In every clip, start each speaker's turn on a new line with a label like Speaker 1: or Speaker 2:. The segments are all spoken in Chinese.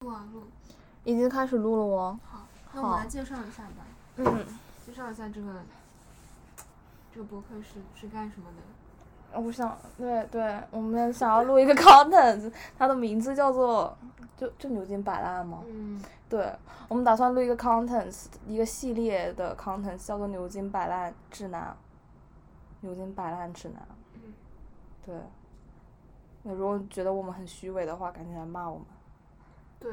Speaker 1: 录啊录，
Speaker 2: 已经开始录了哦。
Speaker 1: 好，那我
Speaker 2: 们
Speaker 1: 来介绍一下吧，
Speaker 2: 嗯，
Speaker 1: 介绍一下这个这个博客是是干什么的。
Speaker 2: 我想，对对，我们想要录一个 content，它的名字叫做就就牛津摆烂吗？
Speaker 1: 嗯，
Speaker 2: 对，我们打算录一个 content，一个系列的 content 叫做牛津摆烂指南。牛津摆烂指南。
Speaker 1: 嗯
Speaker 2: 对。那如果觉得我们很虚伪的话，赶紧来骂我们。
Speaker 1: 对，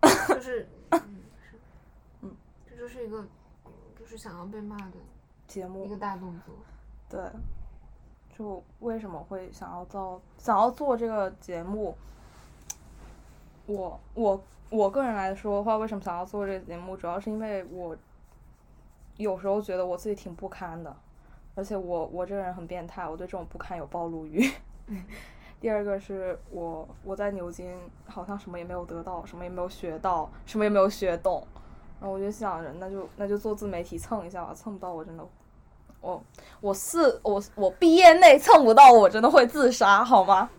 Speaker 1: 就是，嗯，是，
Speaker 2: 嗯，
Speaker 1: 这就是一个就是想要被骂的
Speaker 2: 节目
Speaker 1: 一个大动作。
Speaker 2: 对，就为什么会想要造想要做这个节目？我我我个人来说的话，为什么想要做这个节目？主要是因为我有时候觉得我自己挺不堪的，而且我我这个人很变态，我对这种不堪有暴露欲。
Speaker 1: 嗯
Speaker 2: 第二个是我我在牛津好像什么也没有得到，什么也没有学到，什么也没有学懂，然后我就想着那就那就做自媒体蹭一下吧，蹭不到我真的，我我四我我毕业内蹭不到我真的会自杀好吗？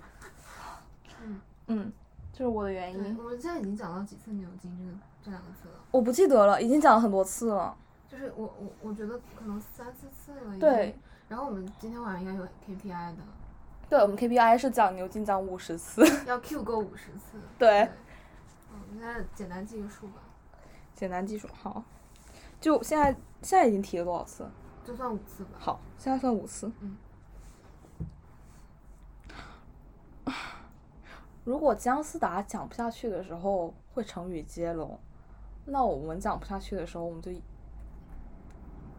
Speaker 1: 嗯
Speaker 2: 嗯，这是我的原，因，
Speaker 1: 我们现在已经讲到几次牛津这个这两个字了，
Speaker 2: 我不记得了，已经讲了很多次了。
Speaker 1: 就是我我我觉得可能三四次了已经。
Speaker 2: 对。
Speaker 1: 然后我们今天晚上应该有 KPI 的，
Speaker 2: 对，我们 KPI 是讲牛津讲五十次，
Speaker 1: 要 Q 够五十次。
Speaker 2: 对，
Speaker 1: 嗯，我们现在简单记个数吧，
Speaker 2: 简单技术好，就现在现在已经提了多少次？
Speaker 1: 就算五次吧。
Speaker 2: 好，现在算五次。
Speaker 1: 嗯。
Speaker 2: 如果姜思达讲不下去的时候会成语接龙，那我们讲不下去的时候我们就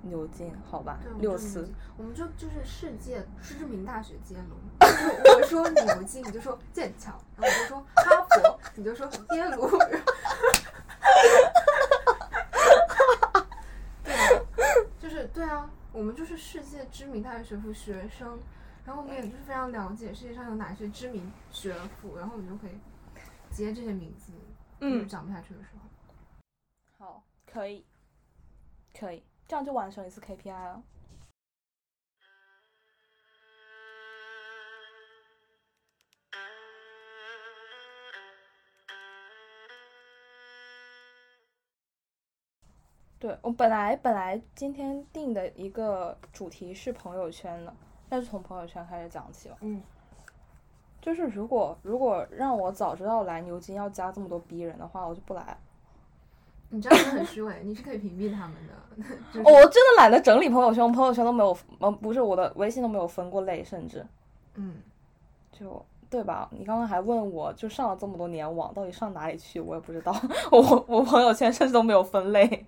Speaker 2: 牛津，好吧六次
Speaker 1: 就牛津。我们就就是世界知名大学接龙。我说牛津，你就说剑桥，然后我就说哈佛，你就说耶鲁。对啊，就是对啊，我们就是世界知名大学学府学生，然后我们也就是非常了解世界上有哪些知名学府，然后我们就可以接这些名字，就是
Speaker 2: 嗯，
Speaker 1: 讲不下去的时候。
Speaker 2: 好，可以，可以，这样就完成一次 KPI 了。对我本来本来今天定的一个主题是朋友圈的，那就从朋友圈开始讲起了。
Speaker 1: 嗯
Speaker 2: 就是如果如果让我早知道来牛津要加这么多逼人的话，我就不来。
Speaker 1: 你这样子很虚伪，你是可以屏蔽他们的。就是
Speaker 2: 我真的懒得整理朋友圈，我朋友圈都没有，呃，不是我的微信都没有分过类，甚至
Speaker 1: 嗯。
Speaker 2: 就对吧？你刚刚还问我，就上了这么多年网，到底上哪里去？我也不知道，我我朋友圈甚至都没有分类。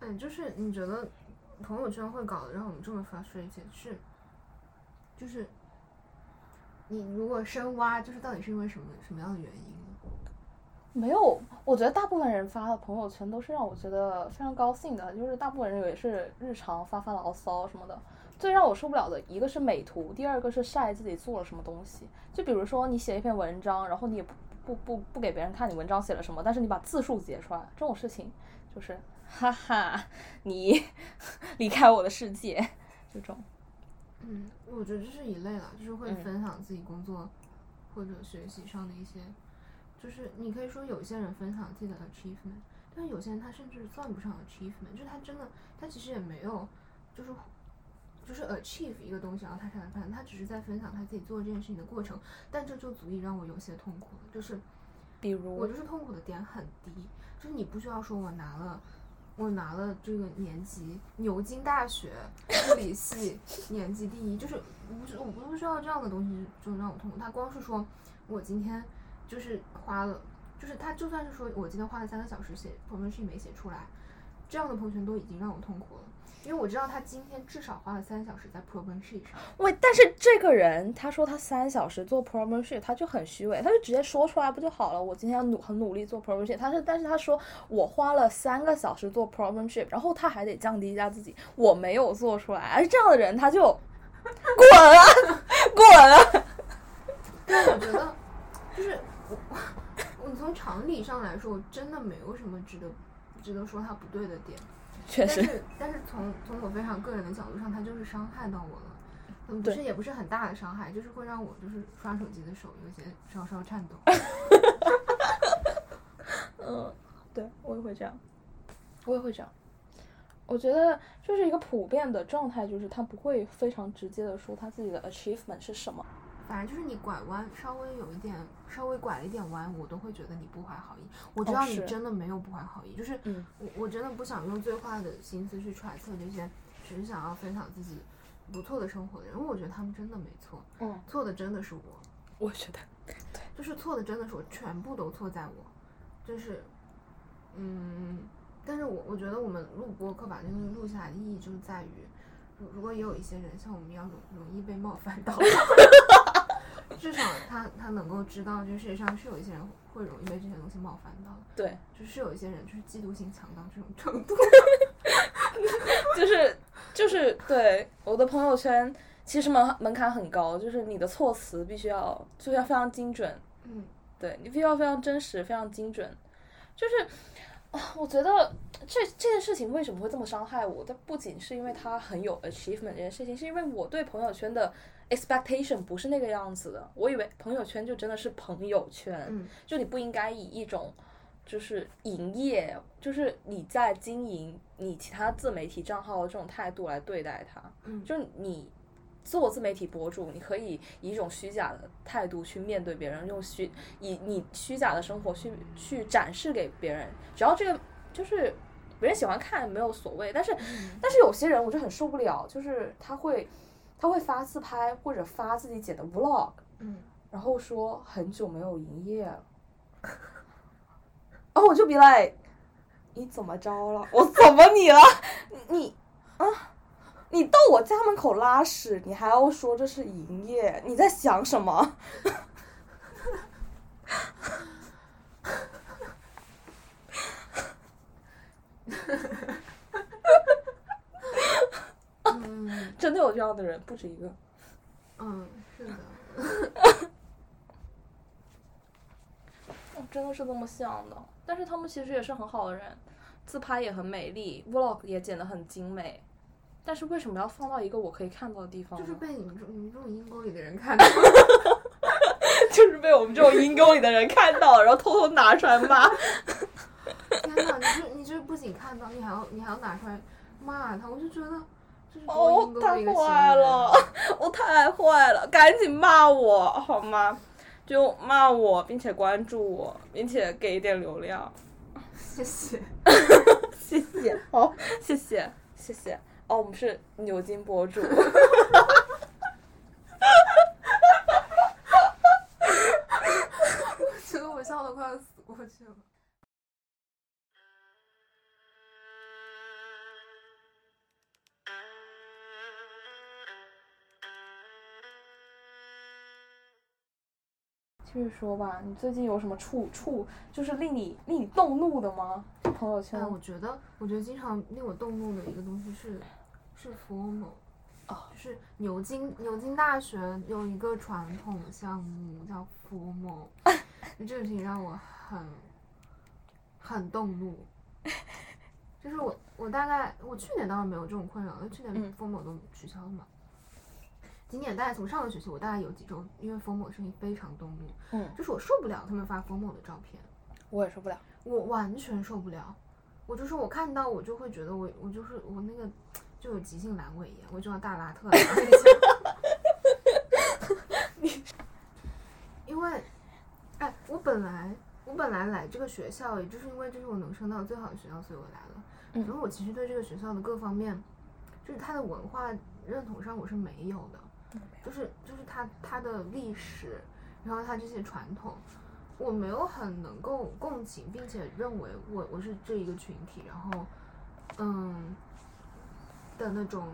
Speaker 1: 嗯，就是你觉得朋友圈会搞得让我们这么 frustrated，是，就是你如果深挖，就是到底是因为什么什么样的原因呢？
Speaker 2: 没有，我觉得大部分人发的朋友圈都是让我觉得非常高兴的，就是大部分人也是日常发发牢骚什么的。最让我受不了的一个是美图，第二个是晒自己做了什么东西。就比如说你写一篇文章，然后你也不不不不给别人看你文章写了什么，但是你把字数截出来，这种事情就是哈哈，你离开我的世界，这种。
Speaker 1: 嗯，我觉得这是一类了，就是会
Speaker 2: 嗯
Speaker 1: 分享自己工作或者学习上的一些，就是你可以说有些人分享自己的 achievement，但是有些人他甚至算不上 achievement，就是他真的他其实也没有就是就是 achieve 一个东西，然后他才来分享，他只是在分享他自己做这件事情的过程，但这就足以让我有些痛苦了，就是
Speaker 2: 比如
Speaker 1: 我就是痛苦的点很低，就是你不需要说我拿了。我拿了这个年级牛津大学物理系 年级第一，就是我不是我不需要这样的东西就让我痛苦。他光是说我今天就是花了，就是他就算是说我今天花了三个小时写 promotion 没写出来，这样的朋友圈都已经让我痛苦了，因为我知道他今天至少花了三小时在 promotion sheet 上。
Speaker 2: 喂，但是这个人他说他三小时做 promo sheet，他就很虚伪，他就直接说出来不就好了？我今天要努很努力做 promo sheet，他是但是他说我花了三个小时做 promo sheet，然后他还得降低一下自己，我没有做出来，而这样的人他就滚啊 滚啊！
Speaker 1: 对，我觉得就是从常理上来说，我真的没有什么值得值得说他不对的点。
Speaker 2: 确实，
Speaker 1: 但是但是从从我非常个人的角度上，他就是伤害到我了。嗯，不
Speaker 2: 对
Speaker 1: 是也不是很大的伤害，就是会让我就是刷手机的手有些稍稍颤抖。
Speaker 2: 嗯，对我也会这样，我也会这样。我觉得就是一个普遍的状态，就是他不会非常直接的说他自己的 achievement 是什么。
Speaker 1: 反正就是你拐弯稍微有一点，稍微拐了一点弯，我都会觉得你不怀好意。我知道你真的没有不怀好意，就是
Speaker 2: 嗯。
Speaker 1: 我我真的不想用最坏的心思去揣测这些只是想要分享自己不错的生活的人，因为我觉得他们真的没错，
Speaker 2: 嗯，
Speaker 1: 错的真的是我，
Speaker 2: 我觉得，对
Speaker 1: 就是错的真的是我，全部都错在我，就是，嗯，但是我我觉得我们录播课把这个录下来的意义就是在于，如如果也有一些人像我们一样容容易被冒犯到，至少他他能够知道这个世界上是有一些人会容易被这些东西冒犯到，
Speaker 2: 对，
Speaker 1: 就是有一些人就是嫉妒心强到这种程度。
Speaker 2: 就是就是对我的朋友圈其实门门槛很高，就是你的措辞必须要就是要非常精准，
Speaker 1: 嗯，
Speaker 2: 对你必须要非常真实、非常精准。就是啊，我觉得这这件事情为什么会这么伤害我？它不仅是因为它很有 achievement 这件事情，是因为我对朋友圈的 expectation 不是那个样子的。我以为朋友圈就真的是朋友圈，
Speaker 1: 嗯
Speaker 2: 就你不应该以一种就是营业，就是你在经营你其他自媒体账号的这种态度来对待它。
Speaker 1: 嗯
Speaker 2: 就你做自媒体博主，你可以以一种虚假的态度去面对别人，用虚以你虚假的生活去去展示给别人，只要这个就是别人喜欢看没有所谓。但是但是有些人我就很受不了，就是他会他会发自拍或者发自己剪的 vlog，
Speaker 1: 嗯，
Speaker 2: 然后说很久没有营业了，然后我就 be like，你怎么着了？我怎么你了？你你啊，你到我家门口拉屎，你还要说这是营业？你在想什么？
Speaker 1: 嗯
Speaker 2: 真的有这样的人，不止一个。
Speaker 1: 嗯，是的，
Speaker 2: 我真的是这么想的，但是他们其实也是很好的人，自拍也很美丽，vlog 也剪得很精美，但是为什么要放到一个我可以看到的地方？
Speaker 1: 就是被你们这你们这种阴沟里的人看到。
Speaker 2: 就是被我们这种阴沟里的人看到，然后偷偷拿出来骂。
Speaker 1: 天哪，你这你这不仅看到，你还要你还要拿出来骂他，我就觉得
Speaker 2: 哦太坏。了，我太坏了，赶紧骂我好吗？就骂我，并且关注我，并且给一点流量，
Speaker 1: 谢谢。
Speaker 2: 谢谢，好，谢谢，谢谢。哦，我们是牛津博主。
Speaker 1: 我觉得我笑的快要死过去了。
Speaker 2: 继续说吧，你最近有什么触触，就是令你令你动怒的吗？朋友圈
Speaker 1: 哎，我觉得，我觉得经常令我动怒的一个东西是，是 formal，
Speaker 2: 哦
Speaker 1: 就是牛津牛津大学有一个传统项目叫 formal，这个事情让我很很动怒。就是我我大概我去年倒是没有这种困扰，因为去年
Speaker 2: 嗯
Speaker 1: formal 都取消了嘛。今年大概从上个学期，我大概有几周因为 formal 的事情非常动怒，
Speaker 2: 嗯，
Speaker 1: 就是我受不了他们发 formal 的照片。
Speaker 2: 我也受不了。
Speaker 1: 我完全受不了，我就是我看到我就会觉得我我就是我那个就有急性阑尾炎，我就要大拉特了。我跟你讲因为，哎，我本来我本来来这个学校，也就是因为这是我能升到最好的学校，所以我来了。
Speaker 2: 嗯
Speaker 1: 然后我其实对这个学校的各方面，就是它的文化认同上我是没有的，就是就是它它的历史，然后它这些传统，我没有很能够共情，并且认为我我是这一个群体，然后嗯的那种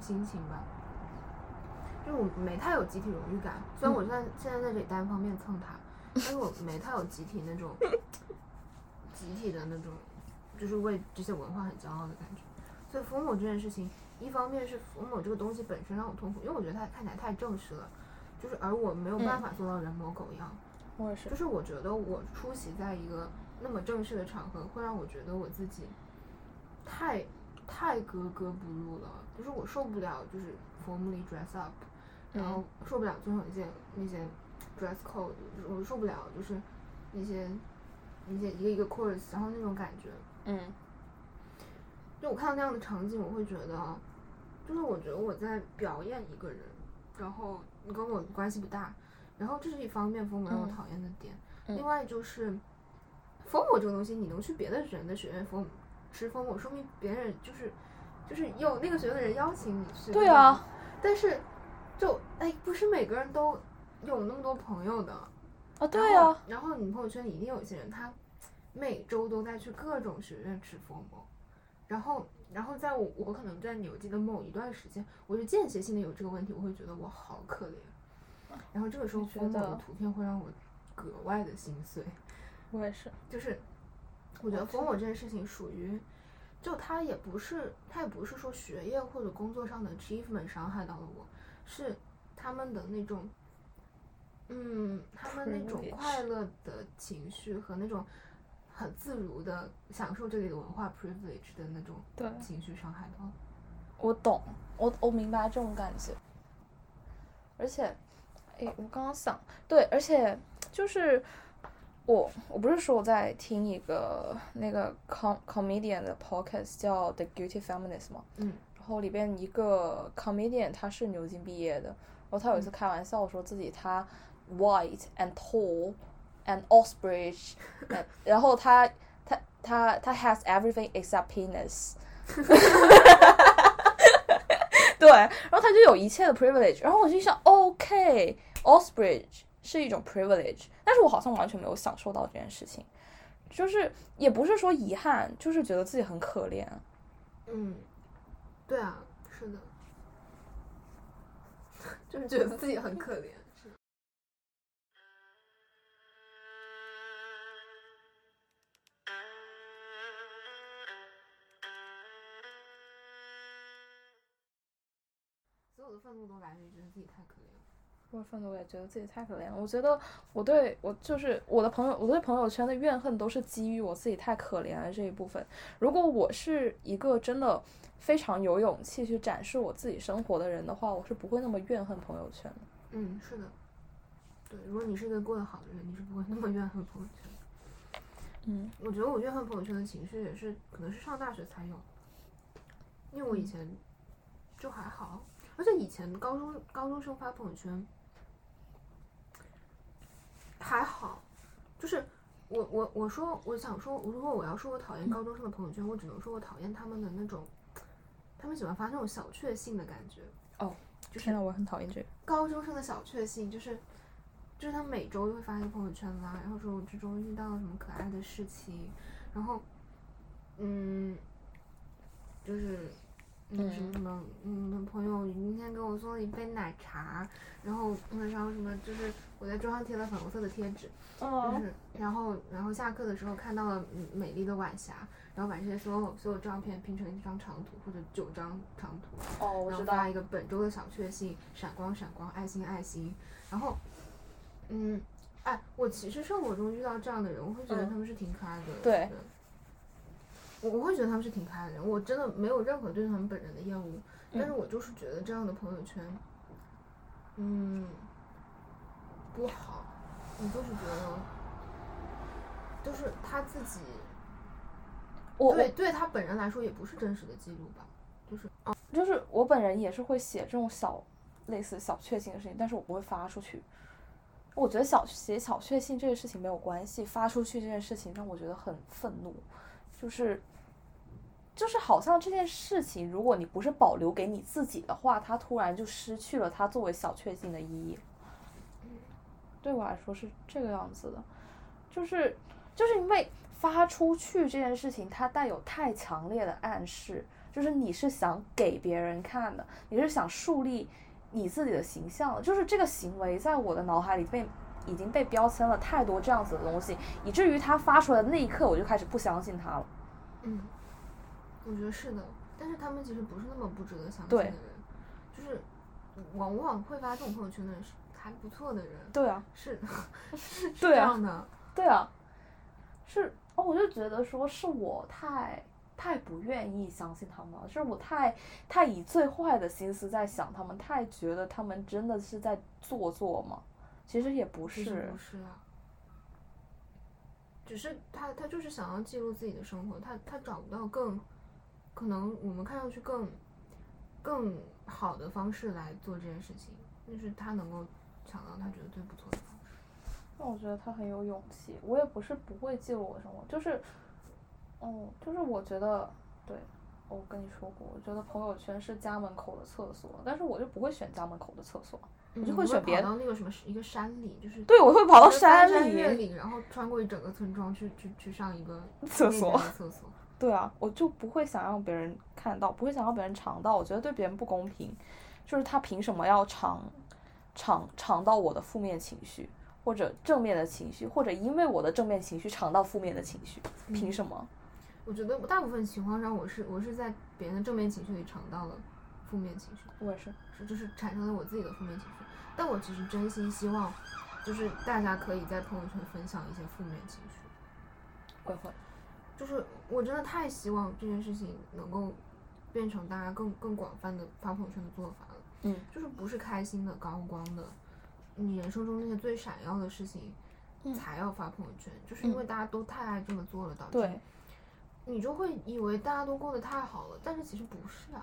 Speaker 1: 心情吧。就我没太有集体荣誉感，虽然我现在现在在这里单方面蹭他，但是我没太有集体那种集体的那种，就是为这些文化很骄傲的感觉。所以 formal 这件事情，一方面是 formal 这个东西本身让我痛苦，因为我觉得它看起来太正式了，就是而我没有办法做到人模狗样。
Speaker 2: 我也是
Speaker 1: 就。是我觉得我出席在一个那么正式的场合，会让我觉得我自己太太格格不入了。就是我受不了，就是 formally dress up，然后受不了遵守一些那些 dress code，就是我受不了就是那些那些一个一个 course，然后那种感觉，
Speaker 2: 嗯。
Speaker 1: 就我看到那样的场景，我会觉得，就是我觉得我在表演一个人，然后你跟我关系不大，然后这是一方面疯魔让我
Speaker 2: 嗯。
Speaker 1: 讨厌的点，
Speaker 2: 嗯。
Speaker 1: 另外就是疯魔这个东西，你能去别的人的学院疯吃疯魔，说明别人就是就是有那个学院的人邀请你去，
Speaker 2: 对啊，
Speaker 1: 但是就哎，不是每个人都有那么多朋友的，
Speaker 2: 啊对啊，
Speaker 1: 然后你朋友圈里一定有一些人，他每周都在去各种学院吃疯魔，然后然后在我我可能在牛津的某一段时间，我就间歇性的有这个问题，我会觉得我好可怜，然后这个时候
Speaker 2: 我觉
Speaker 1: 疯魔的图片会让我格外的心碎，
Speaker 2: 我也是，
Speaker 1: 就是我觉得封我这件事情属于。就他也不是，他也不是说学业或者工作上的 achievement 伤害到了我，是他们的那种，嗯，他们那种快乐的情绪和那种很自如的享受这里的文化 privilege 的那种
Speaker 2: 对，
Speaker 1: 情绪伤害到了。
Speaker 2: 我懂，我我明白这种感觉。而且，诶，我刚刚想，对，而且就是我我不是说我在听一个那个 com comedian 的 podcast 叫 The Guilty Feminist 吗？
Speaker 1: 嗯
Speaker 2: 然后里边一个 comedian 他是牛津毕业的，然后他有一次开玩笑说自己他 white and tall and Oxbridge，and- 然后他他他他 has everything except penis。对，然后他就有一切的 privilege，然后我就想，OK，Oxbridge 是一种 privilege，但是我好像完全没有享受到这件事情，就是也不是说遗憾，就是觉得自己很可怜。
Speaker 1: 嗯，对啊，是的，就是觉得自己很可怜。是所有的愤怒都来源于觉得自己太可怜了。
Speaker 2: 我愤怒，我也觉得自己太可怜了。我觉得我对我就是我的朋友，我对朋友圈的怨恨都是基于我自己太可怜了这一部分。如果我是一个真的非常有勇气去展示我自己生活的人的话，我是不会那么怨恨朋友圈的。
Speaker 1: 嗯，是的。对，如果你是一个过得好的人，你是不会那么怨恨朋友圈的。
Speaker 2: 嗯
Speaker 1: 我觉得我怨恨朋友圈的情绪也是，可能是上大学才有，因为我以
Speaker 2: 嗯
Speaker 1: 前就还好，而且以前高中高中生发朋友圈还好，就是我我我说我想说，如果我要说我讨厌高中生的朋友圈，我只能说我讨厌他们的那种，他们喜欢发那种小确幸的感觉。
Speaker 2: 哦，
Speaker 1: 就是
Speaker 2: 天呐，我很讨厌这个。
Speaker 1: 高中生的小确幸，就是就是他每周都会发一个朋友圈啦，然后说我这周遇到了什么可爱的事情，然后嗯，就是嗯什么什么嗯朋友今天给我送了一杯奶茶，然后嗯然后什么就是我在桌上贴了粉红色的贴纸，就
Speaker 2: 哦
Speaker 1: 是然后然后下课的时候看到了嗯美丽的晚霞，然后把这些所有所有照片拼成一张长图或者九张长图，然后发。一个本周的小确幸，闪光闪光，爱心爱心。然后，嗯，哎，我其实生活中遇到这样的人，我会觉得
Speaker 2: 嗯
Speaker 1: 他们是挺可爱的人。
Speaker 2: 对
Speaker 1: 我我会觉得他们是挺可爱的人，我真的没有任何对他们本人的厌恶，但是
Speaker 2: 嗯
Speaker 1: 我就是觉得这样的朋友圈，嗯，不好。我就是觉得，就是他自己
Speaker 2: 我
Speaker 1: 对对他本人来说也不是真实的记录吧，就是
Speaker 2: 啊就是我本人也是会写这种小类似小确幸的事情，但是我不会发出去。我觉得小写小确幸这个事情没有关系，发出去这件事情让我觉得很愤怒，就是就是好像这件事情，如果你不是保留给你自己的话，它突然就失去了它作为小确幸的意义。对我来说是这个样子的，就是就是因为发出去这件事情，它带有太强烈的暗示，就是你是想给别人看的，你是想树立你自己的形象，就是这个行为在我的脑海里被已经被标签了太多这样子的东西，以至于他发出来的那一刻，我就开始不相信他了。
Speaker 1: 嗯，我觉得是的，但是他们其实不是那么不值得相信的人，就是往往会发这种朋友圈的人是还不错的人，
Speaker 2: 对啊，
Speaker 1: 是是 是
Speaker 2: 对啊
Speaker 1: 这样的，
Speaker 2: 对啊，是哦，我就觉得说是我太太不愿意相信他们了，是我太太以最坏的心思在想他们，太觉得他们真的是在做作吗？其实也不是
Speaker 1: 不，是啊，只是他他就是想要记录自己的生活，他他找不到更可能我们看上去更更好的方式来做这件事情，就是他能够想到他觉得最不错的方式。
Speaker 2: 那我觉得他很有勇气。我也不是不会记录我的生活，就是，哦，就是我觉得，对，我跟你说过，我觉得朋友圈是家门口的厕所，但是我就不会选家门口的厕所。
Speaker 1: 我
Speaker 2: 就会选别
Speaker 1: 跑到那个什么一个山里，就是
Speaker 2: 对，我会跑到
Speaker 1: 山里翻
Speaker 2: 山
Speaker 1: 山越
Speaker 2: 里。
Speaker 1: 岭，然后穿过一整个村庄去去去上一个
Speaker 2: 厕所
Speaker 1: 厕所。
Speaker 2: 对啊，我就不会想让别人看到，不会想让别人尝到，我觉得对别人不公平。就是他凭什么要尝尝尝到我的负面情绪，或者正面的情绪，或者因为我的正面情绪尝到负面的情绪？凭什么？
Speaker 1: 我觉得大部分情况上，我是我是在别人的正面情绪里尝到了负面情绪，
Speaker 2: 我也是。
Speaker 1: 是就是产生了我自己的负面情绪。但我其实真心希望，就是大家可以在朋友圈分享一些负面情绪。
Speaker 2: 我也会。
Speaker 1: 就是我真的太希望这件事情能够变成大家更更广泛的发朋友圈的做法了。
Speaker 2: 嗯，
Speaker 1: 就是不是开心的、高光的，你人生中那些最闪耀的事情
Speaker 2: 嗯
Speaker 1: 才要发朋友圈，就是因为大家都太爱这么做了，导致
Speaker 2: 对，
Speaker 1: 你就会以为大家都过得太好了，但是其实不是啊。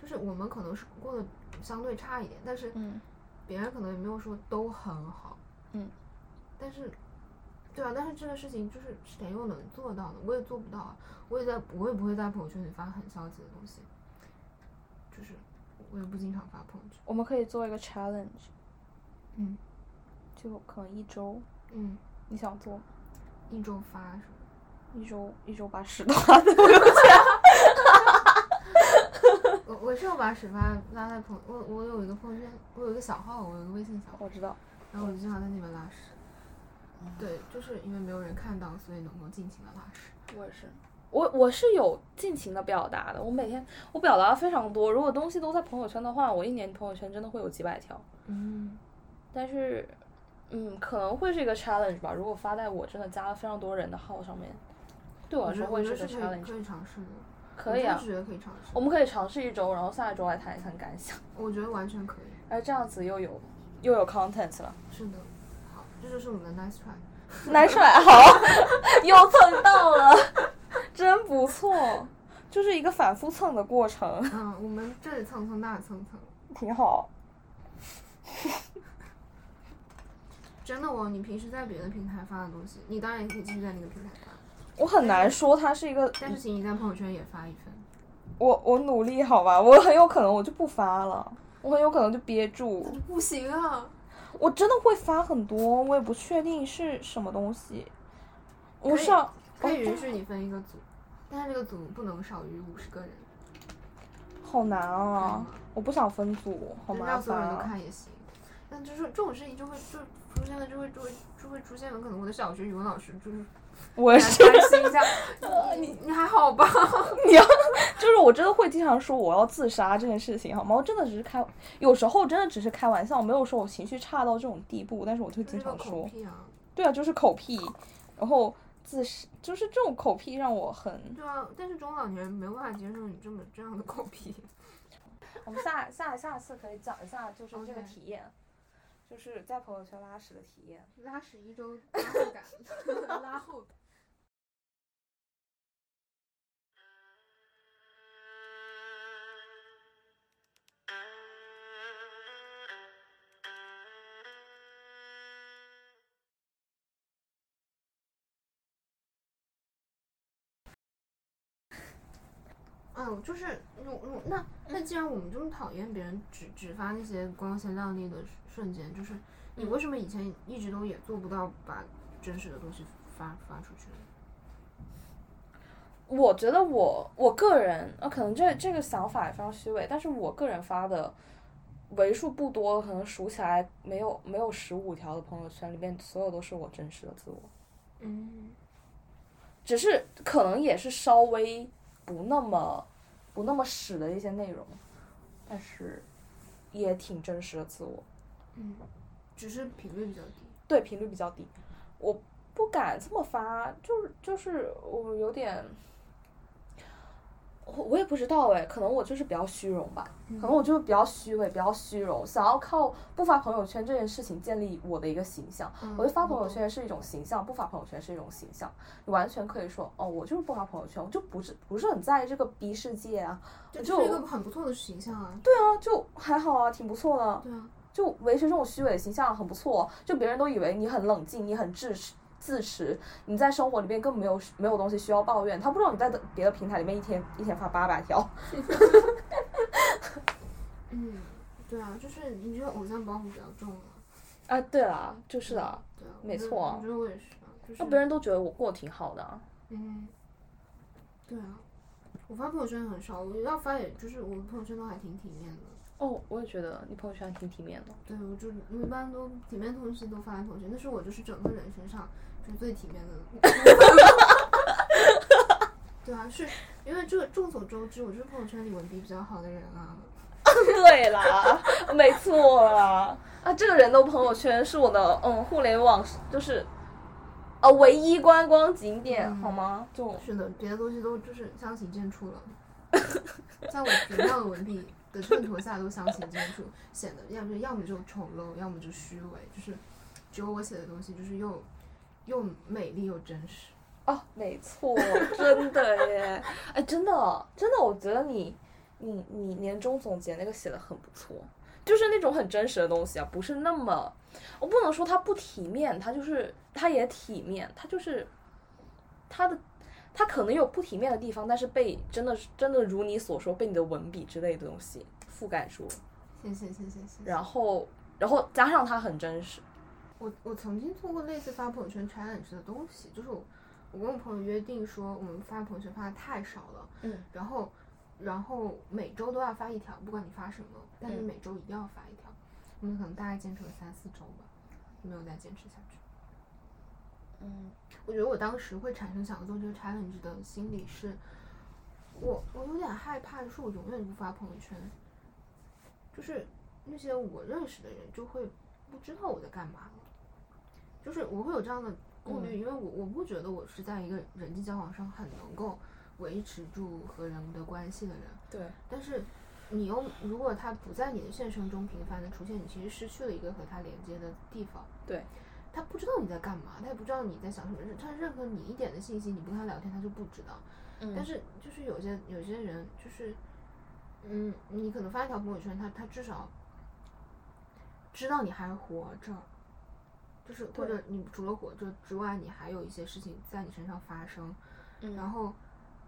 Speaker 1: 就是我们可能是过得相对差一点，但是
Speaker 2: 嗯
Speaker 1: 别人可能也没有说都很好。
Speaker 2: 嗯，
Speaker 1: 但是，对啊，但是这个事情就是谁又能做到呢？我也做不到啊。我也在，我也不会在朋友圈里发很消极的东西，就是我也不经常发朋友圈。
Speaker 2: 我们可以做一个 challenge，
Speaker 1: 嗯
Speaker 2: 就可能一周，
Speaker 1: 嗯，
Speaker 2: 你想做吗？
Speaker 1: 一周发什么？
Speaker 2: 一周一周把屎都拉在朋友圈。
Speaker 1: 我我是有把屎发拉在朋我我有一个朋友圈，我有一个小号，我有一个微信小号，
Speaker 2: 我知道。
Speaker 1: 然后我就经常在那边拉屎。对，就是因为没有人看到，所以能够尽情的拉屎。
Speaker 2: 我也是，我我是有尽情的表达的。我每天我表达的非常多。如果东西都在朋友圈的话，我一年朋友圈真的会有几百条。
Speaker 1: 嗯，
Speaker 2: 但是，嗯，可能会是一个 challenge 吧。如果发在我真的加了非常多人的号上面，对我
Speaker 1: 我
Speaker 2: 来说会
Speaker 1: 是个
Speaker 2: challenge。
Speaker 1: 可以尝试的。
Speaker 2: 可以啊
Speaker 1: 我，觉得可以尝试。
Speaker 2: 我们可以尝试一周，然后下一周来谈一谈感想。
Speaker 1: 我觉得完全可以。
Speaker 2: 哎，这样子又有又有 content 了。
Speaker 1: 是的，好，这就是我们的 nice try。
Speaker 2: nice try，，好，又蹭到了，真不错，就是一个反复蹭的过程，
Speaker 1: 嗯，我们这里蹭蹭，那里蹭蹭，
Speaker 2: 挺好。
Speaker 1: 真的哦。你平时在别的平台发的东西，你当然也可以继续在那个平台发，
Speaker 2: 我很难说它是一个，
Speaker 1: 但是请你在朋友圈也发一份。
Speaker 2: 我我努力好吧，我很有可能我就不发了，我很有可能就憋住，
Speaker 1: 不行啊！
Speaker 2: 我真的会发很多，我也不确定是什么东西。我上
Speaker 1: 可以允许你分一个组，但是这个组不能少于五十个人，
Speaker 2: 好难啊，我不想分组，好麻
Speaker 1: 就是让所有。人都看也行。但就是这种事情就会就出现了，就会就会就会出现了。可能我的小学语文老师就是来
Speaker 2: 我是
Speaker 1: 担心一下，你你还好吧？
Speaker 2: 你要就是我真的会经常说我要自杀这件事情，好吗？我真的只是开，有时候真的只是开玩笑，没有说我情绪差到这种地步，但是我就经常说，
Speaker 1: 啊，
Speaker 2: 对啊，就是口癖，然后自杀，就是这种口癖让我很。
Speaker 1: 对啊。但是中老年人没办法接受你这么这样的口癖。
Speaker 2: 我们下下下次可以讲一下，就是这个体验就是在朋友圈拉屎的体验。
Speaker 1: 拉屎一周拉后感，拉后感。嗯，就是，那那既然我们这么讨厌别人只只发那些光鲜亮丽的瞬间，就是你
Speaker 2: 嗯。
Speaker 1: 为什么以前一直都也做不到把真实的东西发发出去呢？
Speaker 2: 我觉得我我个人，呃，可能这这个想法也非常虚伪，但是我个人发的为数不多，可能数起来没有没有十五条的朋友圈里面，所有都是我真实的自我，
Speaker 1: 嗯。
Speaker 2: 只是可能也是稍微不那么不那么屎的一些内容，但是也挺真实的自我，
Speaker 1: 嗯，只是频率比较低。
Speaker 2: 对频率比较低，我不敢这么发，就是就是我有点，我我也不知道哎，可能我就是比较虚荣吧，
Speaker 1: 嗯
Speaker 2: 可能我就是比较虚伪，比较虚荣，想要靠不发朋友圈这件事情建立我的一个形象。
Speaker 1: 嗯
Speaker 2: 我觉得发朋友圈是一种形象，不发朋友圈是一种形象。你完全可以说，哦，我就是不发朋友圈，我就不是不是很在意这个逼世界啊，
Speaker 1: 这
Speaker 2: 就是
Speaker 1: 一个很不错的形象啊。
Speaker 2: 对啊，就还好啊，挺不错的。
Speaker 1: 对啊，
Speaker 2: 就维持这种虚伪的形象很不错，就别人都以为你很冷静，你很自持自持，你在生活里面根本没有没有东西需要抱怨。他不知道你在的别的平台里面一天一天发八百条，
Speaker 1: 嗯，对啊，就是你这个偶像包袱比较重啊。
Speaker 2: 啊，对啦，就是啊，
Speaker 1: 对啊，
Speaker 2: 没错啊
Speaker 1: 我觉得我也是啊，就是
Speaker 2: 那别人都觉得我过得挺好的、啊。
Speaker 1: 嗯，对啊，我发朋友圈很少，我要发也就是我朋友圈都还挺体面的。
Speaker 2: 哦，我也觉得你朋友圈还挺体面的。
Speaker 1: 对，我就我一般都体面的东西都发在朋友圈，但是我就是整个人身上就是最体面的。对啊，是因为这个众所周知，我就是朋友圈里文笔比较好的人啊。
Speaker 2: 对啦，没错啦。啊，这个人的朋友圈是我的嗯互联网就是呃唯一观光景点，
Speaker 1: 嗯
Speaker 2: 好吗？就是
Speaker 1: 的，别的东西都就是相形见绌了。在我同样的文笔的衬托下，都相形见绌，显得要么要么就丑陋，要么就虚伪，就是只有我写的东西就是又又美丽又真实。
Speaker 2: 哦，没错，真的耶！哎，真的，真的，我觉得你，你，你年终总结那个写的很不错，就是那种很真实的东西啊，不是那么，我不能说它不体面，它就是它也体面，它就是它的，它可能有不体面的地方，但是被真的是真的如你所说，被你的文笔之类的东西覆盖住了，
Speaker 1: 谢谢谢谢谢谢。
Speaker 2: 然后，然后加上它很真实，
Speaker 1: 我我曾经做过类似发朋友圈 challenge 的东西，就是我我跟我朋友约定说，我们发朋友圈发的太少了，
Speaker 2: 嗯，
Speaker 1: 然后然后每周都要发一条，不管你发什么，但是
Speaker 2: 嗯
Speaker 1: 每周一定要发一条。我们可能大概坚持了三四周吧，没有再坚持下去。
Speaker 2: 嗯
Speaker 1: 我觉得我当时会产生想做这个 challenge 的心理是，我我有点害怕，就是我永远不发朋友圈，就是那些我认识的人就会不知道我在干嘛了，就是我会有这样的顾虑，因为我我不觉得我是在一个人际交往上很能够维持住和人的关系的人，
Speaker 2: 对，
Speaker 1: 但是你又如果他不在你的现实生中频繁的出现，你其实失去了一个和他连接的地方。
Speaker 2: 对，
Speaker 1: 他不知道你在干嘛，他也不知道你在想什么，他任何你一点的信息，你不跟他聊天，他就不知道。
Speaker 2: 嗯
Speaker 1: 但是就是有些有些人就是，嗯，你可能发一条朋友圈，他他至少知道你还活着，就是或者你除了活着之外，你还有一些事情在你身上发生，
Speaker 2: 嗯
Speaker 1: 然后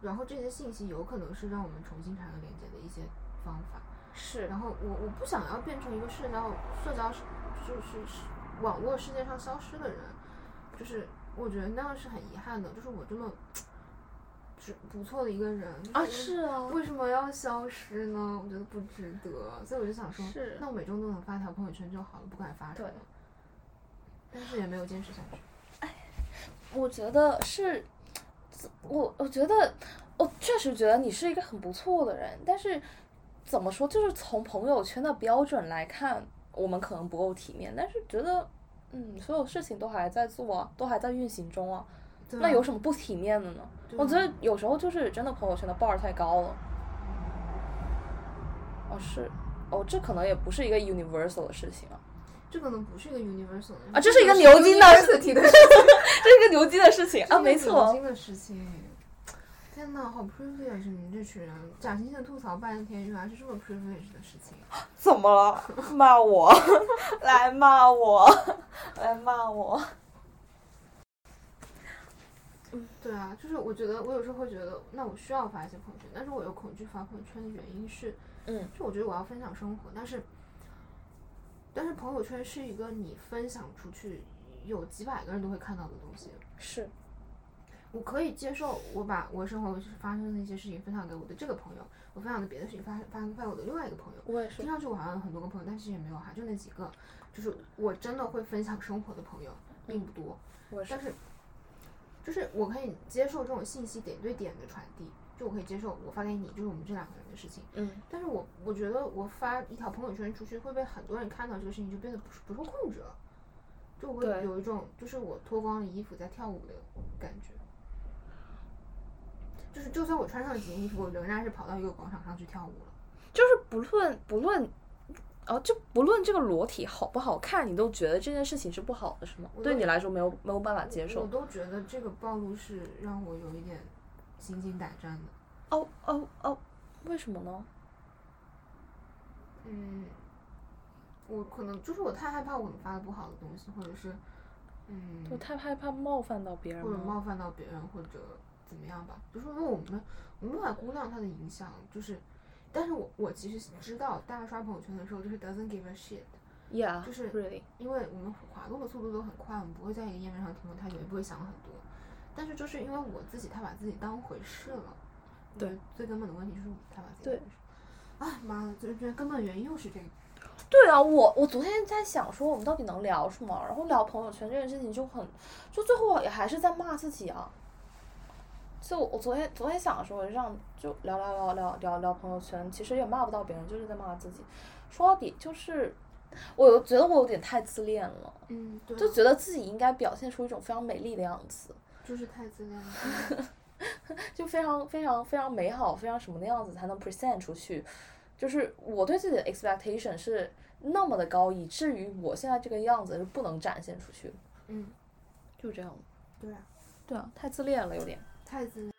Speaker 1: 然后这些信息有可能是让我们重新产生连接的一些方法。
Speaker 2: 是，
Speaker 1: 然后我我不想要变成一个社交社交是就是是网络世界上消失的人，就是我觉得那样是很遗憾的，就是我这么是不错的一个人
Speaker 2: 啊
Speaker 1: 是
Speaker 2: 是啊，
Speaker 1: 为什么要消失呢？我觉得不值得，所以我就想说，
Speaker 2: 是
Speaker 1: 那我每周都能发条朋友圈就好了，不敢发什么
Speaker 2: 对。
Speaker 1: 但是也没有坚持下去。
Speaker 2: 我觉得是，我我觉得我确实觉得你是一个很不错的人，但是怎么说，就是从朋友圈的标准来看，我们可能不够体面，但是觉得，嗯，所有事情都还在做啊，都还在运行中啊，那有
Speaker 1: 啊
Speaker 2: 什么不体面的呢？我觉得
Speaker 1: 啊
Speaker 2: 有时候就是真的朋友圈的 bar 太高了。哦，是，哦，这可能也不是一个 universal 的事情啊，
Speaker 1: 这可能不是一个 universal 的
Speaker 2: 啊这是一个牛津的。这是一个牛津的事情啊，没错
Speaker 1: 牛。津的事情。天呐，好 privilege！你们这群人，假惺惺吐槽半天，原来是这么 privilege 的事情。
Speaker 2: 怎么了？骂我，来骂我，来骂我。
Speaker 1: 对啊，就是我觉得我有时候会觉得，那我需要发一些朋友圈，但是我又恐惧发朋友圈的原因是，
Speaker 2: 嗯，
Speaker 1: 就我觉得我要分享生活，但是，但是朋友圈是一个你分享出去有几百个人都会看到的东西。
Speaker 2: 是，
Speaker 1: 我可以接受我把我生活发生的一些事情分享给我的这个朋友，我分享的别的事情发发发给我的另外一个朋友。
Speaker 2: 我也是
Speaker 1: 听。上去我好像有很多个朋友，但其实也没有哈，就那几个，就是我真的会分享生活的朋友并不多。
Speaker 2: 我是
Speaker 1: 但。是，就是我可以接受这种信息点对点的传递，就我可以接受我发给你，就是我们这两个人的事情。
Speaker 2: 嗯，
Speaker 1: 但是我我觉得我发一条朋友圈出去会被很多人看到，这个事情就变得不是不受控制了，就会有一种就是我脱光了衣服在跳舞的感觉。就是就算我穿上了几件衣服，我仍然是跑到一个广场上去跳舞了。
Speaker 2: 就是不论不论，哦，就不论这个裸体好不好看，你都觉得这件事情是不好的，是吗？对你来说没有没有办法接受
Speaker 1: 我
Speaker 2: 受。
Speaker 1: 都觉得这个暴露是让我有一点心惊胆战的。
Speaker 2: 哦哦哦，为什么呢？
Speaker 1: 嗯，我可能就是我太害怕我们发的不好的东西，或者是嗯，
Speaker 2: 我太害怕冒犯到别人
Speaker 1: 或者。冒犯到别人，或者怎么样吧。就是因为我们我们无法估量它的影响，就是，但是我我其实知道，大家刷朋友圈的时候就是 doesn't give a
Speaker 2: shit，Yeah，
Speaker 1: 就是。因为我们滑动的速度都很快，我们不会在一个页面上停留太久，也不会想很多。但是就是因为我自己太把自己当回事了，
Speaker 2: 对
Speaker 1: 最根本的问题就是我太把自己
Speaker 2: 对
Speaker 1: 当回事。哎妈的，这这根本原因又是这个。
Speaker 2: 对啊，我我昨天在想说我们到底能聊什么，然后聊朋友圈这件事情就很，就最后也还是在骂自己啊。就我昨天昨天想的时候，我就这样就聊聊聊聊聊聊朋友圈，其实也骂不到别人，就是在骂自己。说到底就是，我有觉得我有点太自恋了，
Speaker 1: 嗯，
Speaker 2: 就觉得自己应该表现出一种非常美丽的样子，
Speaker 1: 就是太自恋了。
Speaker 2: 就非常非常非常美好，非常什么的样子才能 present 出去。就是我对自己的 expectation 是那么的高，以至于我现在这个样子是不能展现出去的，
Speaker 1: 嗯，
Speaker 2: 就这样。
Speaker 1: 对啊，
Speaker 2: 对啊，太自恋了，有点。
Speaker 1: 太自恋。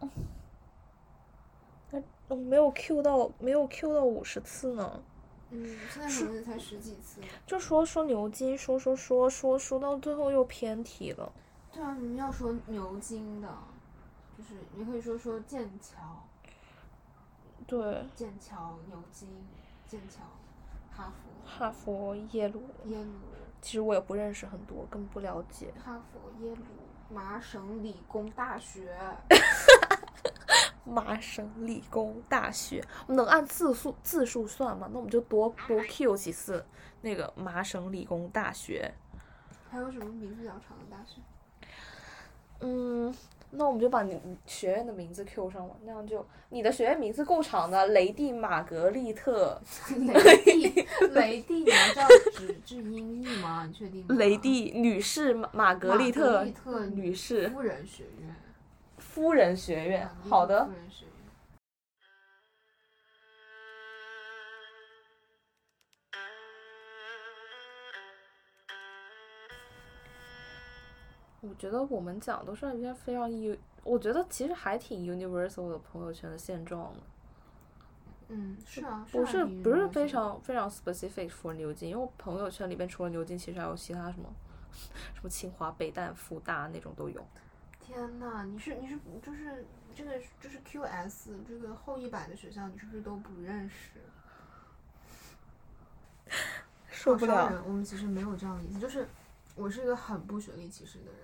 Speaker 2: 我没有 Q 到，没有 Q 到五十次呢。
Speaker 1: 嗯，现在好像才十几次。
Speaker 2: 就说说牛津，说说说说说到最后又偏题了。
Speaker 1: 对啊，你们要说牛津的，就是你可以说说剑桥、
Speaker 2: 对，
Speaker 1: 剑桥、牛津、剑桥、哈佛、
Speaker 2: 哈佛、耶鲁，
Speaker 1: 耶鲁、
Speaker 2: 其实我也不认识很多，更不了解。
Speaker 1: 哈佛、耶鲁、麻省理工大学。
Speaker 2: 麻省理工大学，我们能按字数字数算吗？那我们就多多 Q 几次那个麻省理工大学。
Speaker 1: 还有什么名字比较长的大学？
Speaker 2: 嗯，那我们就把你你学院的名字 Q 上吧，那样就你的学院名字够长的，雷蒂玛格丽特，
Speaker 1: 雷蒂，雷蒂，你要这样指指音译吗？你确定吗？
Speaker 2: 雷蒂女士玛玛格丽
Speaker 1: 玛
Speaker 2: 特
Speaker 1: 格丽特
Speaker 2: 女士
Speaker 1: 夫人学院。
Speaker 2: 夫人学院好的
Speaker 1: 夫，人学院。
Speaker 2: 我觉得我们讲都是一些非常有我觉得其实还挺 universal 的朋友圈的现状的。
Speaker 1: 嗯，是啊，
Speaker 2: 不是不是非常非常 specific for 牛津，因为我朋友圈里边除了牛津，其实还有其他什么 什么清华、北大、复大那种都有。
Speaker 1: 天呐，你是你是就是这个就是 QS 这个后一百的学校，你是不是都不认识？
Speaker 2: 受不了，
Speaker 1: 我们其实没有这样的意思，就是我是一个很不学历歧视的人。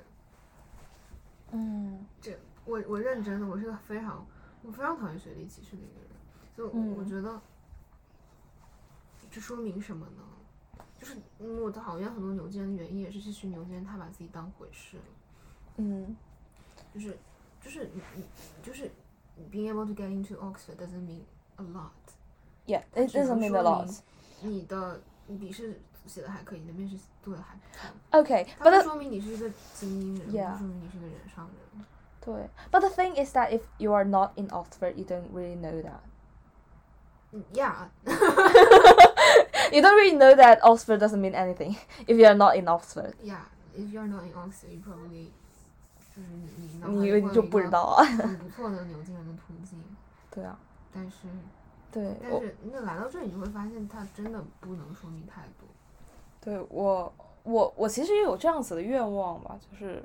Speaker 2: 嗯
Speaker 1: 这我我认真的，我是个非常我非常讨厌学历歧视的一个人，所以我、
Speaker 2: 嗯
Speaker 1: 我觉得这说明什么呢？就是嗯我讨厌很多牛津人的原因也是去牛津人他把自己当回事了。
Speaker 2: 嗯
Speaker 1: 就是就是你你就是 being able to get into Oxford doesn't mean a lot。
Speaker 2: ，Yeah, it
Speaker 1: 只能
Speaker 2: doesn't mean
Speaker 1: 说
Speaker 2: a lot.
Speaker 1: 明你的你笔试写的还可以，你的面试做的还不错，
Speaker 2: Okay,
Speaker 1: 它
Speaker 2: but
Speaker 1: 不
Speaker 2: the,
Speaker 1: 说明你是一个精英人
Speaker 2: Yeah.
Speaker 1: 不说明你是个人上人。
Speaker 2: 对，but the thing is that if you are not in Oxford, you don't really know that.
Speaker 1: 嗯，Yeah，
Speaker 2: You don't really know that Oxford doesn't mean anything if you are not in Oxford.
Speaker 1: Yeah, if you're not in Oxford, you probably 就是你你
Speaker 2: 你就不知道啊。
Speaker 1: 很 不错的牛津人的途径，
Speaker 2: 对啊，
Speaker 1: 但是
Speaker 2: 对
Speaker 1: 但是那来到这里你会发现它真的不能说明太多。
Speaker 2: 对我我我其实也有这样子的愿望吧，就是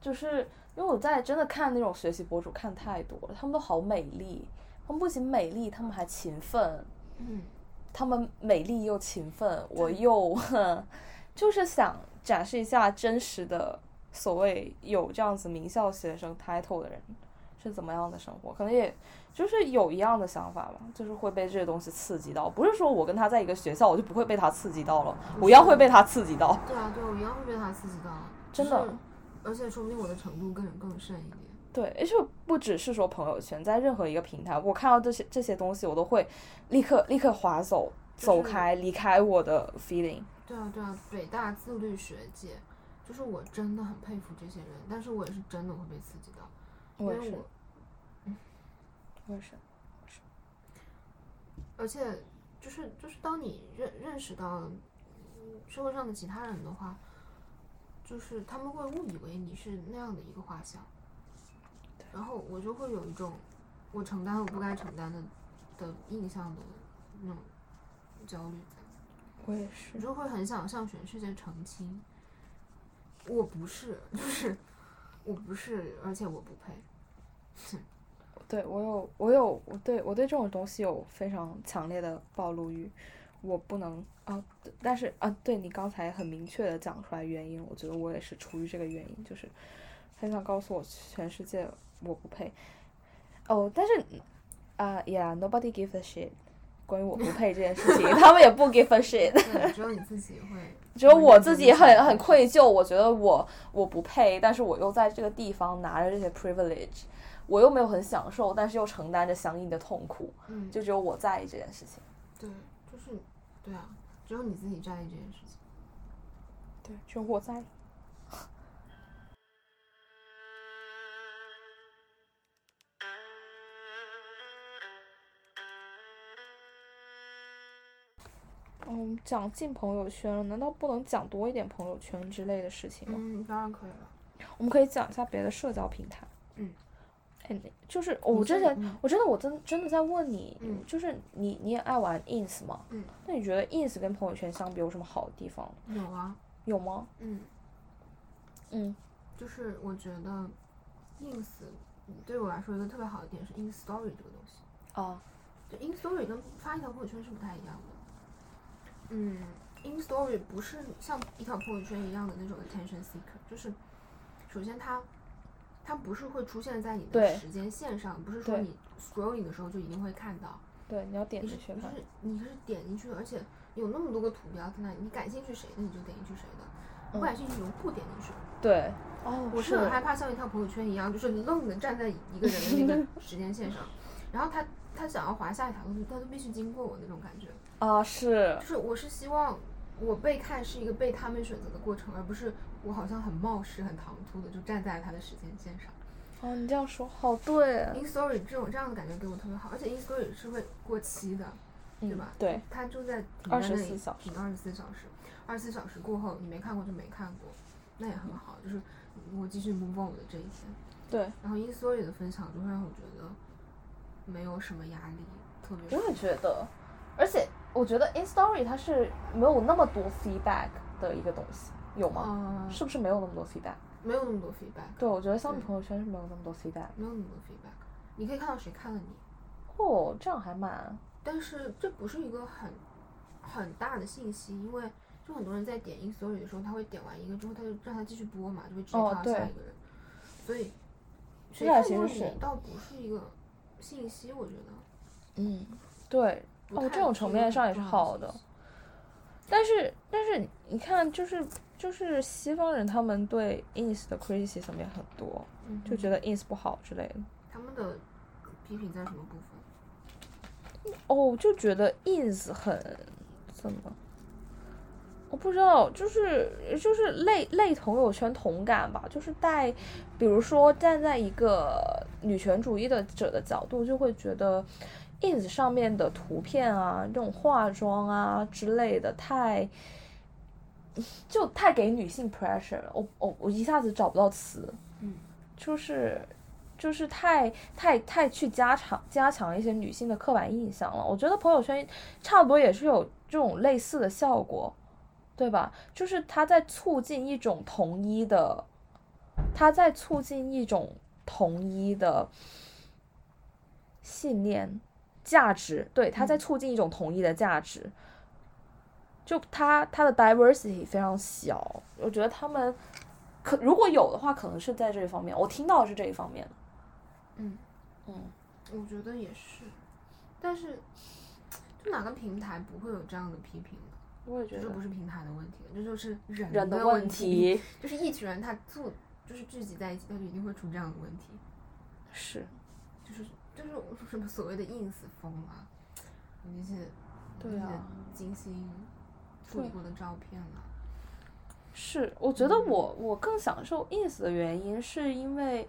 Speaker 2: 就是因为我在真的看那种学习博主看太多了，他们都好美丽，他们不仅美丽，他们还勤奋，
Speaker 1: 嗯，
Speaker 2: 他们美丽又勤奋，我又 就是想展示一下真实的所谓有这样子名校学生 title 的人是怎么样的生活，可能也就是有一样的想法吧，就是会被这些东西刺激到。不是说我跟他在一个学校，我就不会被他刺激到了，我一样会被他刺激到。
Speaker 1: 对啊，对，我一样会被他刺激到，
Speaker 2: 真的，
Speaker 1: 而且说不定我的程度更更甚一点。
Speaker 2: 对，而且不只是说朋友圈，在任何一个平台，我看到这些这些东西，我都会立刻立刻划走，走开，离开我的 feeling。
Speaker 1: 对啊，对啊，北大自律学界，就是我真的很佩服这些人，但是我也是真的会被刺激到，因
Speaker 2: 我也是
Speaker 1: 为我，
Speaker 2: 我也是，
Speaker 1: 而且就是就是当你认认识到嗯社会上的其他人的话，就是他们会误以为你是那样的一个画像，然后我就会有一种我承担我不该承担的的印象的那种焦虑在。
Speaker 2: 我也是
Speaker 1: 我。就会很想向全世界澄清，我不是，就是我不是，而且我不配。
Speaker 2: 对我有，我有，我对我对这种东西有非常强烈的暴露欲，我不能啊，但是啊，对你刚才很明确的讲出来原因，我觉得我也是出于这个原因，就是很想告诉我全世界我不配。哦，但是啊、y e a h n o b o d y give a shit。关于我不配这件事情，他们也不 give a shit。
Speaker 1: 对，只有你自己会，
Speaker 2: 只有我自己很很愧疚，我觉得我我不配，但是我又在这个地方拿着这些 privilege，我又没有很享受，但是又承担着相应的痛苦，
Speaker 1: 嗯，
Speaker 2: 就只有我在意这件事情。
Speaker 1: 对，就是对啊，只有你自己在意这件事情。
Speaker 2: 对，只有我在意。嗯，讲进朋友圈了，难道不能讲多一点朋友圈之类的事情吗？
Speaker 1: 嗯，当然可以了。
Speaker 2: 我们可以讲一下别的社交平台。
Speaker 1: 嗯，
Speaker 2: 哎，那就是我之前，
Speaker 1: 嗯
Speaker 2: 我真的我真真的在问你，
Speaker 1: 嗯
Speaker 2: 就是你你也爱玩 ins 吗？
Speaker 1: 嗯，
Speaker 2: 那你觉得 ins 跟朋友圈相比有什么好的地方？
Speaker 1: 有啊，
Speaker 2: 有吗？
Speaker 1: 嗯，
Speaker 2: 嗯
Speaker 1: 就是我觉得 ins 对我来说一个特别好的点是 ins story 这个东西。
Speaker 2: 啊，
Speaker 1: 就 in story 跟发一条朋友圈是不太一样的。嗯，in story 不是像一条朋友圈一样的那种 attention seeker，就是首先它它不是会出现在你的时间线上，不是说你 scrolling 的时候就一定会看到，
Speaker 2: 对，你要点进去看。
Speaker 1: 是你是点进去的，而且有那么多个图标在那里，你感兴趣谁的你就点进去谁的，不感兴趣你就不点进去。
Speaker 2: 对，哦，
Speaker 1: 我是很害怕像一条朋友圈一样，就是愣的站在一个人的那个 时间线上，然后他他想要滑下一条路，他都必须经过我那种感觉。
Speaker 2: 啊，是
Speaker 1: 就是我是希望我被看是一个被他们选择的过程，而不是我好像很冒失、很唐突的就站在他的时间线上。
Speaker 2: 哦，你这样说好对
Speaker 1: ，In Story 这种这样的感觉给我特别好，而且 In Story 是会过期的，对
Speaker 2: 嗯
Speaker 1: 吧？
Speaker 2: 对，
Speaker 1: 它就在停在那里
Speaker 2: 24小时
Speaker 1: 停二十四小时，二十四小时过后你没看过就没看过，那也很好，就是我继续 move on 我的这一天。
Speaker 2: 对，
Speaker 1: 然后 In Story 的分享就会让我觉得没有什么压力，特别
Speaker 2: 我也觉得，而且我觉得 in story 它是没有那么多 feedback 的一个东西，有吗？
Speaker 1: 呃
Speaker 2: 是不是没有那么多 feedback？
Speaker 1: 没有那么多 feedback，
Speaker 2: 对，我觉得相比朋友圈是没有那么多 feedback。
Speaker 1: 没有那么多 feedback，你可以看到谁看了你，
Speaker 2: 哦，这样还蛮
Speaker 1: 但是这不是一个很很大的信息，因为就很多人在点 In Story 的时候，他会点完一个之后，他就让他继续播嘛，就会直接跳到下一个人，所以谁
Speaker 2: 那
Speaker 1: 看过
Speaker 2: 其实是
Speaker 1: 你倒不是一个信息，我觉得。
Speaker 2: 嗯，对，哦，这种层面上也是好的但是但是你看，就是就是西方人他们对 ins 的 criticism 也很多，
Speaker 1: 嗯
Speaker 2: 就觉得 ins 不好之类的。
Speaker 1: 他们的批评在什么部分？
Speaker 2: 哦，就觉得 ins 很怎么？我不知道，就是就是类类朋友圈同感吧，就是带，比如说站在一个女权主义的者的角度，就会觉得 ins 上面的图片啊，这种化妆啊之类的，太就太给女性 pressure 了。我我我一下子找不到词，
Speaker 1: 嗯，
Speaker 2: 就是就是太太太去加强加强一些女性的刻板印象了。我觉得朋友圈差不多也是有这种类似的效果，对吧？就是它在促进一种统一的，它在促进一种统一的信念、价值，对，它在促进一种统一的价值。就它它的 diversity 非常小，我觉得他们可如果有的话，可能是在这一方面，我听到的是这一方面的。
Speaker 1: 嗯
Speaker 2: 嗯，
Speaker 1: 我觉得也是，但是就哪个平台不会有这样的批评呢？
Speaker 2: 我也觉得
Speaker 1: 这不是平台的问题，这就是人
Speaker 2: 人的
Speaker 1: 问
Speaker 2: 问题。
Speaker 1: 就是一群人他做就是聚集在一起，他就一定会出这样的问题。
Speaker 2: 是，
Speaker 1: 就是就是什么所谓的 ins 风啊，那些
Speaker 2: 对啊
Speaker 1: 那些精心处理过的照片啊。
Speaker 2: 是，我觉得我我更享受 ins 的原因是因为。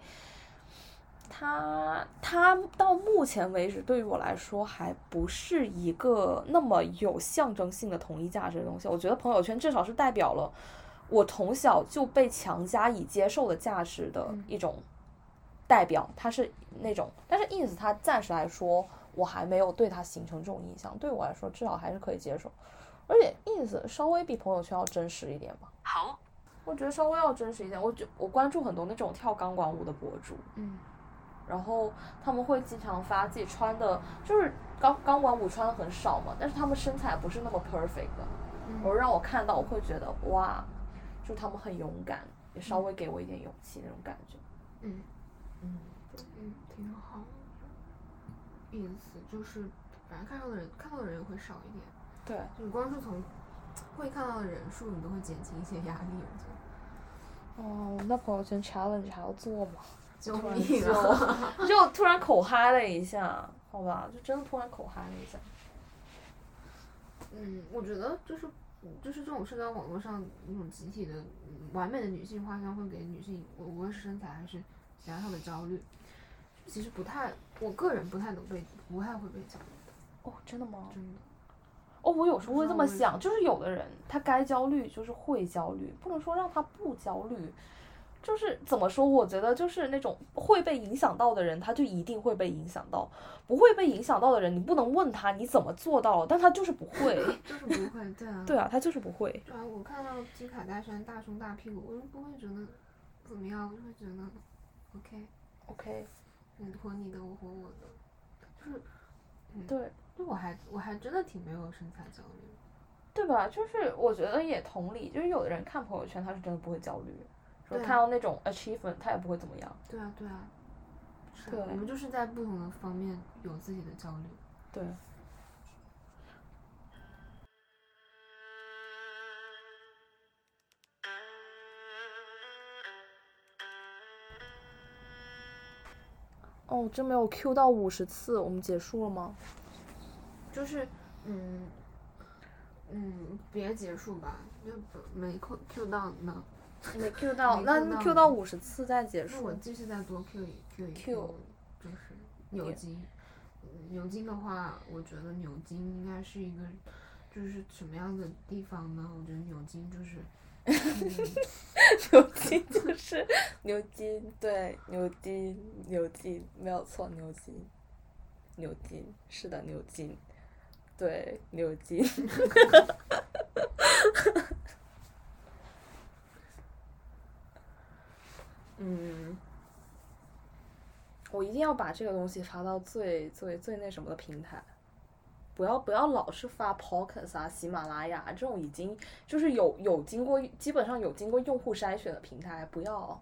Speaker 2: 它它到目前为止对于我来说还不是一个那么有象征性的统一价值的东西。我觉得朋友圈至少是代表了我从小就被强加以接受的价值的一种代表，它是那种。但是 ins 它暂时来说，我还没有对它形成这种印象。对我来说，至少还是可以接受。而且 ins 稍微比朋友圈要真实一点吧。
Speaker 3: 好，
Speaker 2: 我觉得稍微要真实一点。我就我关注很多那种跳钢管舞的博主。
Speaker 1: 嗯
Speaker 2: 然后他们会经常发自己穿的，就是钢钢管舞穿的很少嘛，但是他们身材不是那么 perfect 的，
Speaker 1: 嗯
Speaker 2: 我让我看到我会觉得哇，就他们很勇敢，也稍微给我一点勇气那种感觉。
Speaker 1: 嗯
Speaker 2: 嗯，
Speaker 1: 嗯，挺好。ins 就是反正看到的人看到的人也会少一点，
Speaker 2: 对，
Speaker 1: 就你光是从会看到的人数，你都会减轻一些压力。我觉得。
Speaker 2: 哦，那朋友圈 challenge 还要做吗？
Speaker 1: 救命
Speaker 2: 就
Speaker 1: 啊！
Speaker 2: 就突然口嗨了一下，好吧，就真的突然口嗨了一下。
Speaker 1: 嗯，我觉得就是就是这种社交网络上那种集体的、嗯完美的女性画像，会给女性，无无论是身材还是其他上的焦虑，其实不太，我个人不太能被，不太会被焦虑的，
Speaker 2: 哦，真的吗？
Speaker 1: 真的。
Speaker 2: 哦，我有时候会这么想，就是有的人他该焦虑就是会焦虑，不能说让他不焦虑。就是怎么说？我觉得就是那种会被影响到的人，他就一定会被影响到；不会被影响到的人，你不能问他你怎么做到，但他就是不会。
Speaker 1: 就是不会，对啊。
Speaker 2: 对啊，他就是不会。
Speaker 1: 对啊，我看到金卡戴珊大胸大屁股，我就不会觉得怎么样，我就会觉得
Speaker 2: OK，OK，
Speaker 1: 你活你的，我活我的，就是
Speaker 2: 对
Speaker 1: 就我还我还真的挺没有身材焦虑。
Speaker 2: 对吧？就是我觉得也同理，就是有的人看朋友圈，他是真的不会焦虑，说
Speaker 1: 对啊
Speaker 2: 看到那种 achievement，他也不会怎么样。
Speaker 1: 对啊，对啊，是啊
Speaker 2: 对
Speaker 1: 我们就是在不同的方面有自己的焦虑。
Speaker 2: 对。哦，真没有 Q 到五十次，我们结束了吗？
Speaker 1: 就是，嗯，嗯，别结束吧，就不没 Q Q 到呢。
Speaker 2: 没 Q 到，
Speaker 1: 没
Speaker 2: 那
Speaker 1: Q 到
Speaker 2: 五十次再结
Speaker 1: 那我
Speaker 2: 束。
Speaker 1: 继续再多 Q 一 Q 一
Speaker 2: Q
Speaker 1: 就是牛津。嗯牛津的话，我觉得牛津应该是一个，就是什么样的地方呢？我觉得牛津就是，嗯
Speaker 2: 牛津就是牛津，对，牛津，牛津没有错，牛津，牛津是的，牛津，对，牛津。嗯，我一定要把这个东西发到最最最那什么的平台，不要不要老是发 Podcast 啊、喜马拉雅这种已经就是有有经过基本上有经过用户筛选的平台，不要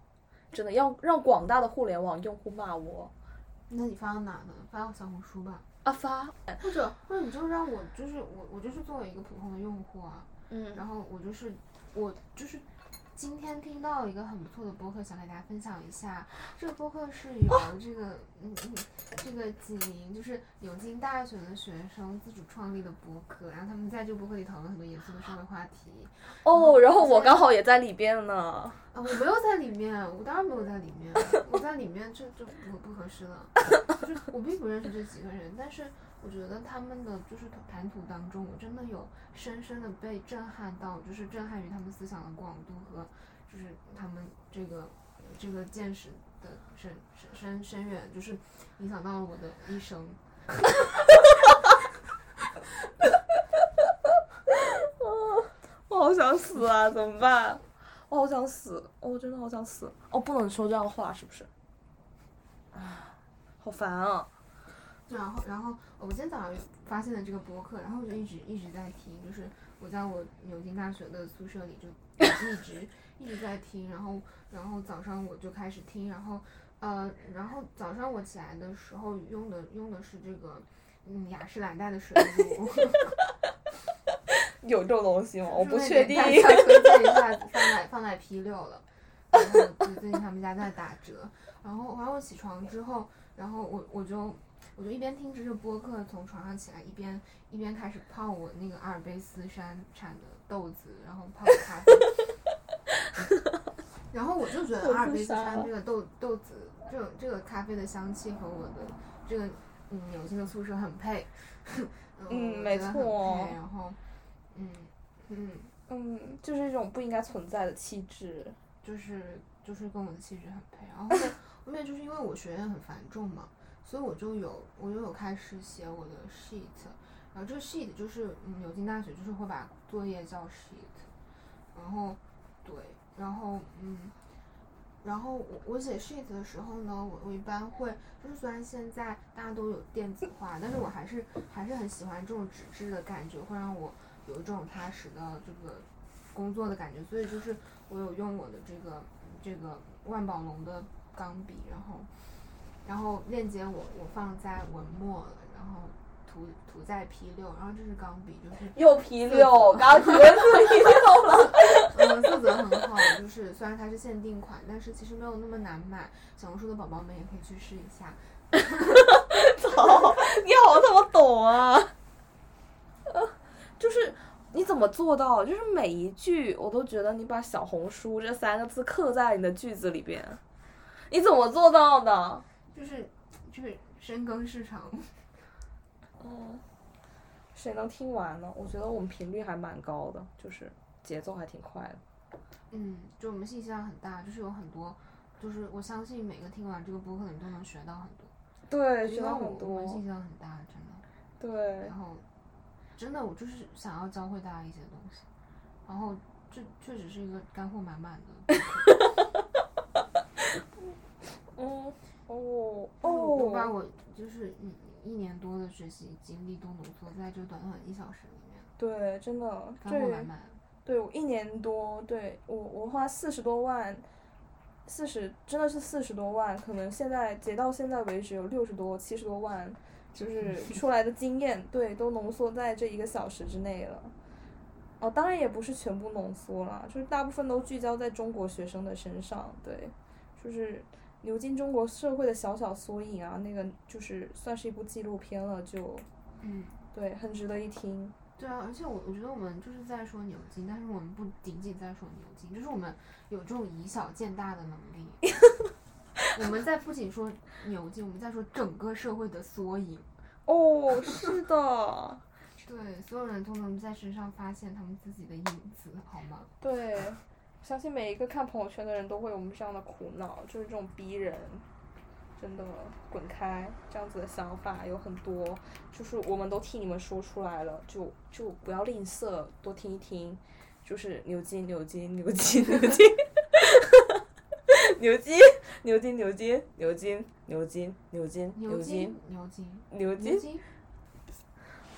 Speaker 2: 真的要让广大的互联网用户骂我。
Speaker 1: 那你发到哪呢？发到小红书吧，
Speaker 2: 啊发，
Speaker 1: 或者或者你就让我就是我我就是作为一个普通的用户啊，
Speaker 2: 嗯。
Speaker 1: 然后我就是我就是今天听到一个很不错的播客，想给大家分享一下。这个播客是由这个嗯嗯这个几名就是牛津大学的学生自主创立的播客，然后他们在这个播客里讨论很多严肃的社会话题。
Speaker 2: 哦，然后我刚好也在里边呢。
Speaker 1: 啊，我没有在里面，我当然没有在里面，我在里面这这不不合适了。就是我并不认识这几个人，但是我觉得他们的就是谈吐当中，我真的有深深的被震撼到，就是震撼于他们思想的广度和就是他们这个这个见识的深深深深远，就是影响到了我的一生。
Speaker 2: 我好想死啊！怎么办？我好想死，我真的好想死。哦，不能说这样话，是不是？啊，好烦啊！
Speaker 1: 然后，然后我今天早上发现了这个博客，然后我就一直一直在听，就是我在我牛津大学的宿舍里就一直一直在听，然后然后早上我就开始听，然后呃，然后早上我起来的时候用的用的是这个嗯雅诗兰黛的水乳，
Speaker 2: 有这种东西吗？我不确定。
Speaker 1: 一下，放在放在 P 六了。然后就最近他们家在打折，然后然后我起床之后，然后我我就我就一边听着这播客从床上起来，一边一边开始泡我那个阿尔卑斯山产的豆子，然后泡咖啡。然后我就觉得阿尔卑斯山这个豆豆子，这个这个咖啡的香气和我的这个嗯牛津的宿舍很配。
Speaker 2: 嗯，没错。
Speaker 1: 然后，嗯嗯
Speaker 2: 嗯，就是一种不应该存在的气质，
Speaker 1: 就是就是跟我的气质很配。然后 后面后面就是因为我学业很繁重嘛，所以我就有我就有开始写我的 sheet，然后这个 sheet 就是嗯牛津大学就是会把作业叫 sheet，然后对，然后嗯。然后我我写 sheet 的时候呢，我我一般会就是虽然现在大家都有电子化，但是我还是还是很喜欢这种纸质的感觉，会让我有一种踏实的这个工作的感觉。所以就是我有用我的这个这个万宝龙的钢笔，然后然后链接我我放在文末了，然后。涂涂在 P 六，然后这是钢笔，就是
Speaker 2: 又 P 六，刚涂的 P 六 了。
Speaker 1: 嗯，色泽很好，就是虽然它是限定款，但是其实没有那么难买。小红书的宝宝们也可以去试一下。
Speaker 2: 操，你好他妈懂啊！就是你怎么做到？就是每一句我都觉得你把小红书这三个字刻在你的句子里边，你怎么做到的？
Speaker 1: 就是就是深耕市场。
Speaker 2: 哦，谁能听完呢？我觉得我们频率还蛮高的，就是节奏还挺快的。
Speaker 1: 嗯，就我们信息量很大，就是有很多，就是我相信每个听完这个播客的人都能学到很多。
Speaker 2: 对，学到很多。
Speaker 1: 我们信息量很大，真的。
Speaker 2: 对。
Speaker 1: 然后，真的，我就是想要教会大家一些东西，然后这确实是一个干货满满的。
Speaker 2: 嗯，哦
Speaker 1: 哦。我把我就是一。一年多的学习经历都浓缩在这短短一小时里面。
Speaker 2: 对，真的。
Speaker 1: 干货满满。
Speaker 2: 对，我一年多，对我我花四十多万，四十真的是四十多万，可能现在截到现在为止有六十多七十多万，就 是出来的经验，对，都浓缩在这一个小时之内了。哦，当然也不是全部浓缩了，就是大部分都聚焦在中国学生的身上，对，就是。流进中国社会的小小缩影啊，那个就是算是一部纪录片了，就，
Speaker 1: 嗯，
Speaker 2: 对，很值得一听。
Speaker 1: 对啊，而且我我觉得我们就是在说牛津，但是我们不仅仅在说牛津，就是我们有这种以小见大的能力。我们在不仅说牛津，我们在说整个社会的缩影。
Speaker 2: 哦，是的。
Speaker 1: 对，所有人都能在身上发现他们自己的影子，好吗？
Speaker 2: 对。相信每一个看朋友圈的人都会有我们这样的苦恼，就是这种逼人，真的滚开这样子的想法有很多，就是我们都替你们说出来了，就就不要吝啬，多听一听，就是牛津牛津牛津牛津，牛津牛津牛津牛津牛津牛津牛津牛津
Speaker 1: 牛津
Speaker 2: 牛津